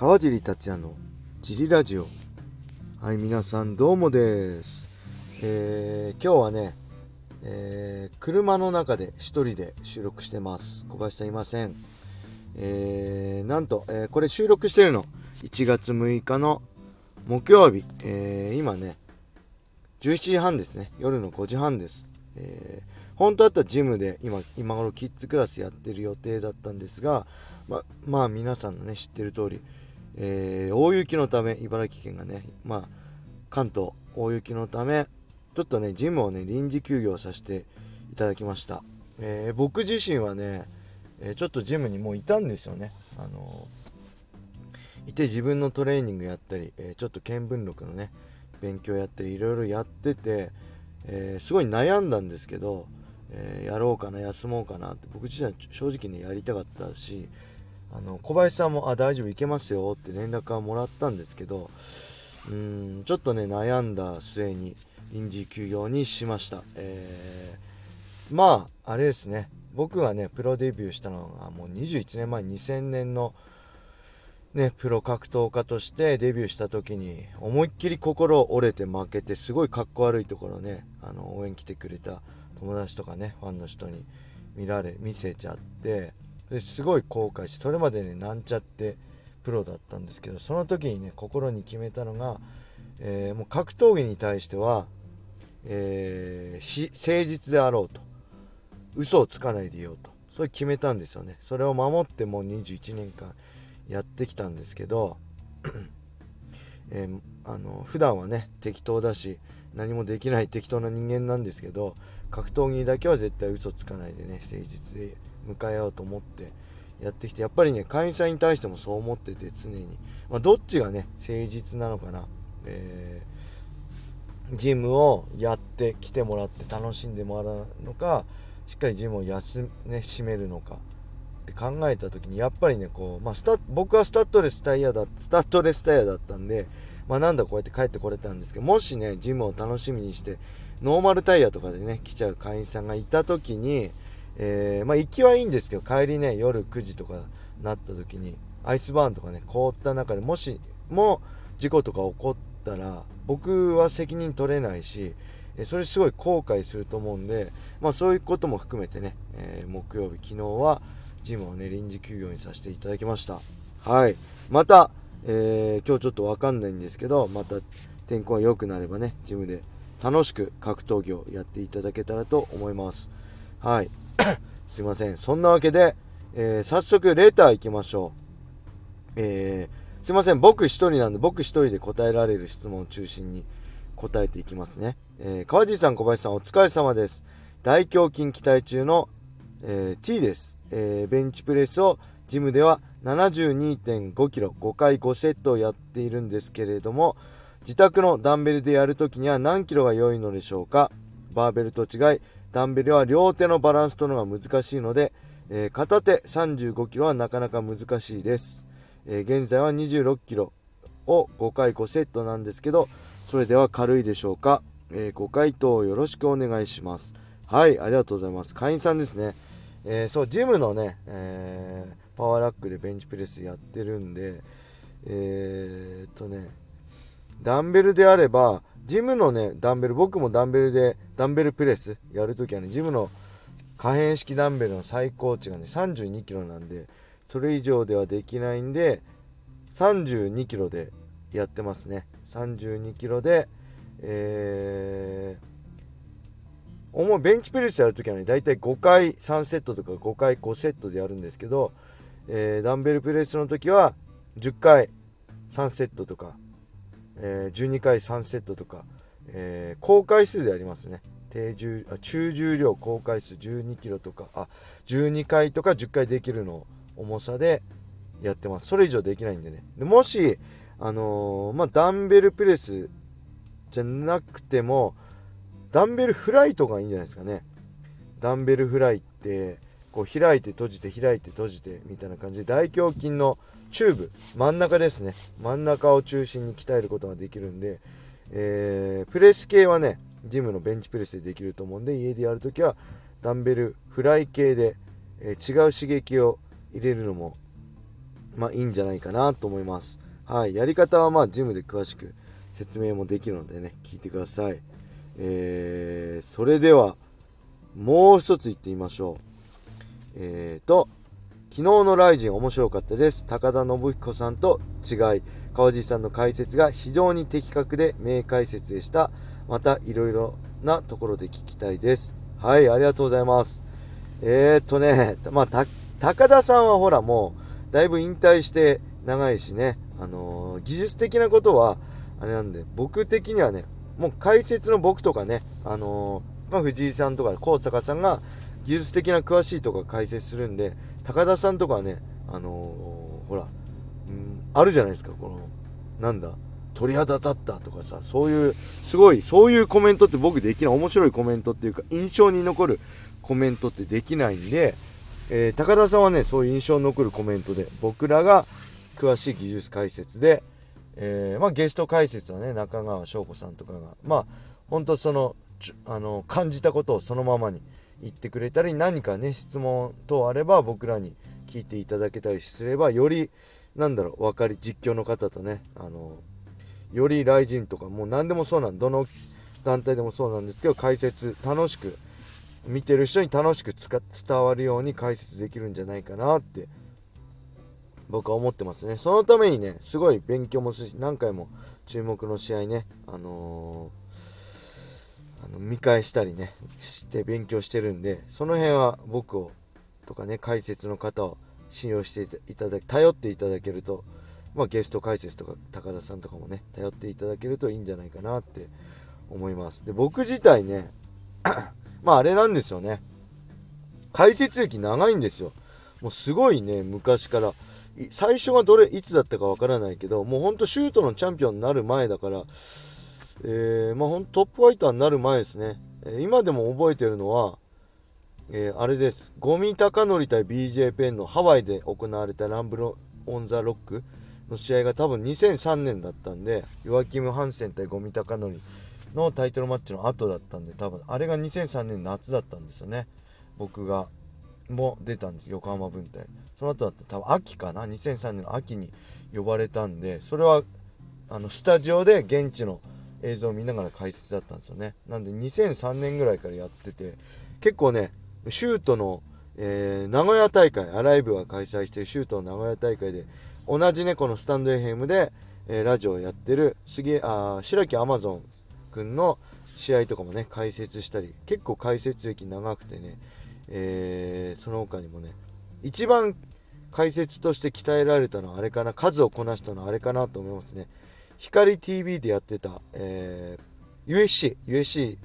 川尻達也のジリラジオ。はい皆さんどうもです。えー、今日はね、えー、車の中で一人で収録してます。小林さんいません。えー、なんと、えー、これ収録してるの。1月6日の木曜日、えー、今ね17時半ですね。夜の5時半です。えー、本当だったらジムで今、今頃キッズクラスやってる予定だったんですが、ま、まあ皆さんのね、知ってる通り、えー、大雪のため、茨城県がね、まあ、関東、大雪のため、ちょっとね、ジムをね、臨時休業させていただきました。えー、僕自身はね、えちょっとジムにもういたんですよね。あのいて自分のトレーニングやったり、えちょっと見聞録のね、勉強やったり、いろいろやってて、え、すごい悩んだんですけど、え、やろうかな休もうかなって僕自身は正直ねやりたかったしあの小林さんも「あ大丈夫行けますよ」って連絡はもらったんですけどうんちょっとね悩んだ末に臨時休業にしました、えー、まああれですね。僕がねプロデビューしたのがもう21年前2000年のね、プロ格闘家としてデビューした時に思いっきり心折れて負けてすごいかっこ悪いところねあの応援来てくれた友達とかねファンの人に見られ見せちゃってですごい後悔してそれまでねなんちゃってプロだったんですけどその時にね心に決めたのが、えー、もう格闘技に対しては、えー、誠実であろうと嘘をつかないでいようとそれ決めたんですよね。それを守ってもう21年間やってきたんですけど、えー、あの普段はね適当だし何もできない適当な人間なんですけど格闘技だけは絶対嘘つかないでね誠実で迎えようと思ってやってきてやっぱりね会員さんに対してもそう思ってて常に、まあ、どっちがね誠実なのかな、えー、ジムをやって来てもらって楽しんでもらうのかしっかりジムを休ね閉めるのか。って考えた時にやっぱりねこう、まあ、スタ僕はスタッドレスタイヤだスタッドレスタイヤだったんで、まあ、なんだこうやって帰ってこれたんですけどもしねジムを楽しみにしてノーマルタイヤとかでね来ちゃう会員さんがいた時に、えー、まあ、行きはいいんですけど帰りね夜9時とかなった時にアイスバーンとかね凍った中でもしも事故とか起こったら僕は責任取れないしそれすごい後悔すると思うんで、まあそういうことも含めてね、えー、木曜日、昨日はジムをね、臨時休業にさせていただきました。はい。また、えー、今日ちょっとわかんないんですけど、また天候が良くなればね、ジムで楽しく格闘技をやっていただけたらと思います。はい。すいません。そんなわけで、えー、早速レター行きましょう。えー、すいません。僕一人なんで、僕一人で答えられる質問を中心に答えていきますね。えー、川地さん、小林さん、お疲れ様です。大胸筋期待中のえー、T です。えー、ベンチプレスをジムでは 72.5kg、5回5セットをやっているんですけれども、自宅のダンベルでやるときには何キロが良いのでしょうか？バーベルと違い、ダンベルは両手のバランスとのが難しいので、えー、片手 35kg はなかなか難しいです。え現在は 26kg を5回5セットなんですけど、それでは軽いでしょうか、えご回答よろしくお願いします。はい、ありがとうございます。会員さんですね。えー、そう、ジムのね、えー、パワーラックでベンチプレスやってるんで、えー、っとね、ダンベルであれば、ジムのね、ダンベル、僕もダンベルで、ダンベルプレスやるときはね、ジムの可変式ダンベルの最高値がね、32キロなんで、それ以上ではできないんで、32キロでやってますね。32キロで、えー、主にベンチプレスやるときはね、だいたい5回3セットとか5回5セットでやるんですけど、えー、ダンベルプレスの時は10回3セットとか、えー、12回3セットとか、えー、高回数でやりますね。低重あ中重量高回数12キロとか、あ、12回とか10回できるの重さでやってます。それ以上できないんでね。でもし、あのー、まあ、ダンベルプレスじゃなくても、ダンベルフライとかいいんじゃないですかね。ダンベルフライって、こう開いて閉じて開いて閉じてみたいな感じで大胸筋のチューブ、真ん中ですね。真ん中を中心に鍛えることができるんで、えー、プレス系はね、ジムのベンチプレスでできると思うんで、家でやるときはダンベルフライ系で、え、違う刺激を入れるのも、まあいいんじゃないかなと思います。はい。やり方はまあジムで詳しく説明もできるのでね、聞いてください。えー、それでは、もう一つ言ってみましょう。えーと、昨日のライジン面白かったです。高田信彦さんと違い、川地さんの解説が非常に的確で名解説でした。また、いろいろなところで聞きたいです。はい、ありがとうございます。えー、とね、まあ、高田さんはほらもう、だいぶ引退して長いしね、あのー、技術的なことは、あれなんで、僕的にはね、もう解説の僕とかね、あのー、まあ、藤井さんとか高坂さんが技術的な詳しいとか解説するんで、高田さんとかはね、あのー、ほら、うん、あるじゃないですか、この、なんだ、鳥肌立ったとかさ、そういう、すごい、そういうコメントって僕できない、面白いコメントっていうか、印象に残るコメントってできないんで、えー、高田さんはね、そういう印象に残るコメントで、僕らが詳しい技術解説で、えー、まあゲスト解説はね、中川翔子さんとかが、まあ、ほんとその、あの、感じたことをそのままに言ってくれたり、何かね、質問等あれば僕らに聞いていただけたりすれば、より、なんだろう、分かり、実況の方とね、あの、より雷神とか、もう何でもそうなん、どの団体でもそうなんですけど、解説、楽しく、見てる人に楽しく伝わるように解説できるんじゃないかなって僕は思ってますね。そのためにね、すごい勉強もするし、何回も注目の試合ね、あのー、の見返したりね、して勉強してるんで、その辺は僕を、とかね、解説の方を信用していただき、頼っていただけると、まあゲスト解説とか高田さんとかもね、頼っていただけるといいんじゃないかなって思います。で、僕自体ね、まああれなんですよね。解説歴長いんですよ。もうすごいね、昔から。最初がどれ、いつだったかわからないけど、もうほんとシュートのチャンピオンになる前だから、えー、まあほんトップファイターになる前ですね。え、今でも覚えてるのは、えー、あれです。ゴミ高則対 BJ ペンのハワイで行われたランブルオンザロックの試合が多分2003年だったんで、ヨアキム・ハンセン対ゴミ高則のタイトルマッチの後だったんで、多分、あれが2003年の夏だったんですよね。僕が、も出たんです。横浜分隊。その後だった多分秋かな ?2003 年の秋に呼ばれたんで、それは、あの、スタジオで現地の映像を見ながら解説だったんですよね。なんで2003年ぐらいからやってて、結構ね、シュートの、えー、名古屋大会、アライブが開催してるシュートの名古屋大会で、同じね、このスタンド FM で、えー、ラジオをやってる、杉、あ、白木アマゾン君の試合とかもね、解説したり、結構解説歴長くてね、えー、その他にもね、一番解説として鍛えられたのはあれかな、数をこなしたのはあれかなと思いますね。光 TV でやってた、えー、USC、USC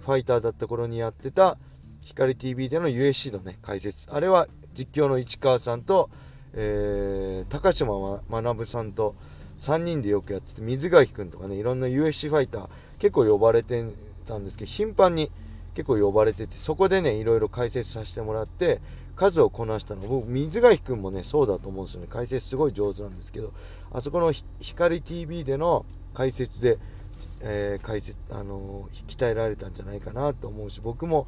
ファイターだった頃にやってた、光 TV での USC のね、解説。あれは実況の市川さんと、えー、高島学さんと3人でよくやってて、水垣くんとかね、いろんな USC ファイター結構呼ばれてたんですけど、頻繁に結構呼ばれてて、そこでね、いろいろ解説させてもらって、数をこなしたの。僕、水垣くんもね、そうだと思うんですよね。解説すごい上手なんですけど、あそこの光 TV での解説で、えー、解説、あのー、鍛えられたんじゃないかなと思うし、僕も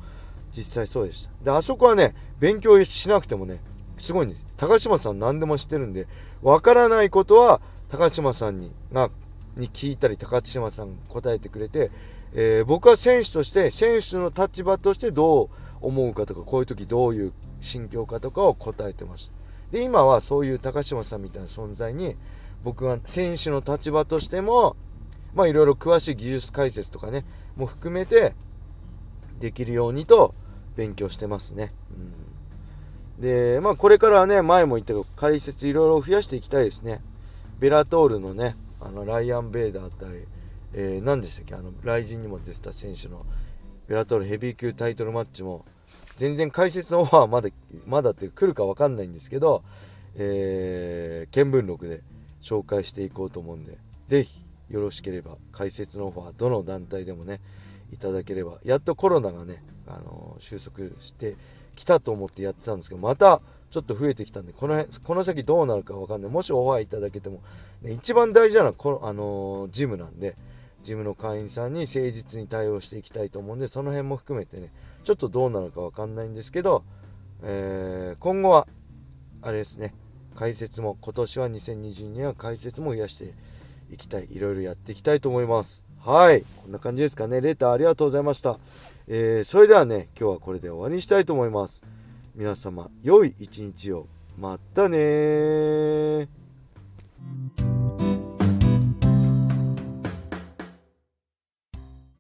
実際そうでした。で、あそこはね、勉強しなくてもね、すごいんです。高島さん何でも知ってるんで、わからないことは、高島さんに、が、に聞いたり、高島さん答えてくれて、えー、僕は選手として、選手の立場としてどう思うかとか、こういう時どういう心境かとかを答えてました。で、今はそういう高島さんみたいな存在に、僕は選手の立場としても、まあいろいろ詳しい技術解説とかね、も含めて、できるようにと勉強してますね。うん、で、まあこれからはね、前も言ったけど、解説いろいろ増やしていきたいですね。ベラトールのね、あの、ライアン・ベイダー対、えー、何でしたっけ？あの、雷神にも出てた選手の、ベラトルヘビー級タイトルマッチも、全然解説のオファーはまだ、まだって来るかわかんないんですけど、えー、見聞録で紹介していこうと思うんで、ぜひよろしければ解説のオファー、どの団体でもね、いただければ、やっとコロナがね、あのー、収束してきたと思ってやってたんですけど、またちょっと増えてきたんで、この辺、この先どうなるかわかんない。もしオファーいただけても、ね、一番大事なのは、この、あのー、ジムなんで、ジムの会員さんに誠実に対応していきたいと思うんで、その辺も含めてね、ちょっとどうなるかわかんないんですけど、えー、今後は、あれですね、解説も、今年は2022年は解説も増やしていきたい。いろいろやっていきたいと思います。はい。こんな感じですかね。レーターありがとうございました。えー、それではね、今日はこれで終わりにしたいと思います。皆様、良い一日を。またね